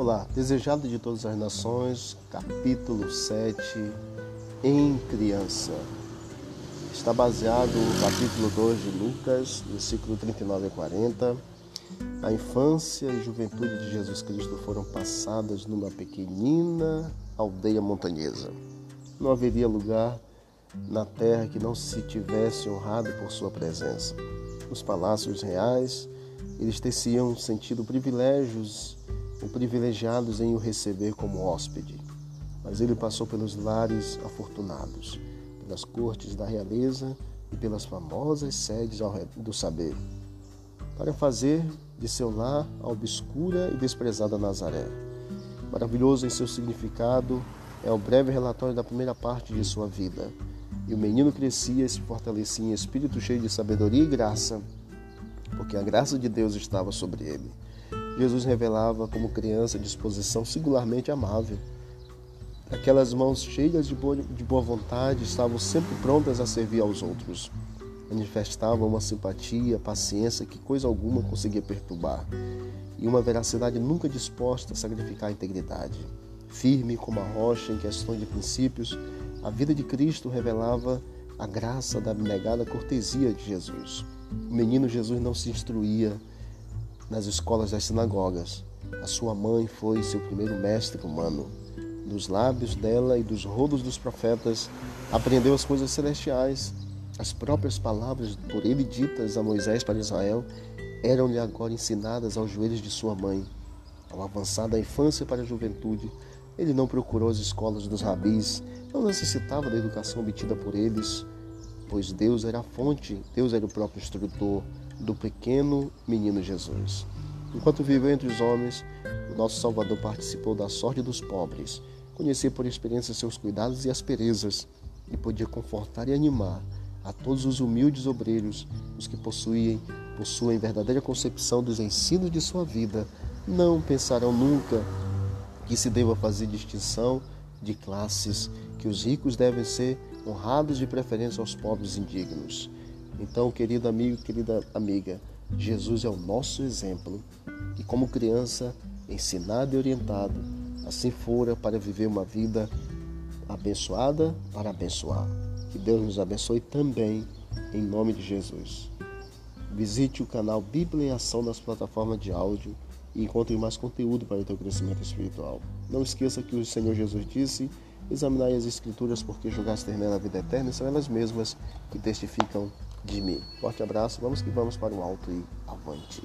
Olá, desejado de todas as nações, capítulo 7, em criança. Está baseado no capítulo 2 de Lucas, versículo 39 a 40. A infância e juventude de Jesus Cristo foram passadas numa pequenina aldeia montanhesa. Não haveria lugar na terra que não se tivesse honrado por sua presença. Os palácios reais, eles teciam sentido privilégios ou privilegiados em o receber como hóspede. Mas ele passou pelos lares afortunados, pelas cortes da realeza e pelas famosas sedes do saber, para fazer de seu lar a obscura e desprezada Nazaré. Maravilhoso em seu significado é o breve relatório da primeira parte de sua vida. E o menino crescia e se fortalecia em espírito cheio de sabedoria e graça, porque a graça de Deus estava sobre ele. Jesus revelava como criança disposição singularmente amável. Aquelas mãos cheias de boa, de boa vontade estavam sempre prontas a servir aos outros. Manifestavam uma simpatia, paciência que coisa alguma conseguia perturbar, e uma veracidade nunca disposta a sacrificar a integridade. Firme como a rocha em questões de princípios, a vida de Cristo revelava a graça da abnegada cortesia de Jesus. O menino Jesus não se instruía nas escolas das sinagogas. A sua mãe foi seu primeiro mestre humano. Dos lábios dela e dos rodos dos profetas aprendeu as coisas celestiais. As próprias palavras por ele ditas a Moisés para Israel eram-lhe agora ensinadas aos joelhos de sua mãe. Ao avançar da infância para a juventude, ele não procurou as escolas dos rabis, não necessitava da educação obtida por eles, pois Deus era a fonte, Deus era o próprio instrutor, do pequeno menino Jesus. Enquanto viveu entre os homens, o nosso Salvador participou da sorte dos pobres, conhecia por experiência seus cuidados e asperezas, e podia confortar e animar a todos os humildes obreiros, os que possuem, possuem verdadeira concepção dos ensinos de sua vida, não pensarão nunca que se deva fazer distinção de classes, que os ricos devem ser honrados de preferência aos pobres indignos. Então, querido amigo, querida amiga, Jesus é o nosso exemplo e, como criança, ensinado e orientado, assim fora para viver uma vida abençoada para abençoar. Que Deus nos abençoe também, em nome de Jesus. Visite o canal Bíblia em Ação nas plataformas de áudio e encontre mais conteúdo para o teu crescimento espiritual. Não esqueça que o Senhor Jesus disse: Examinai as Escrituras, porque julgaste nela a vida eterna, e são elas mesmas que testificam de mim. Forte abraço, vamos que vamos para o alto e avante.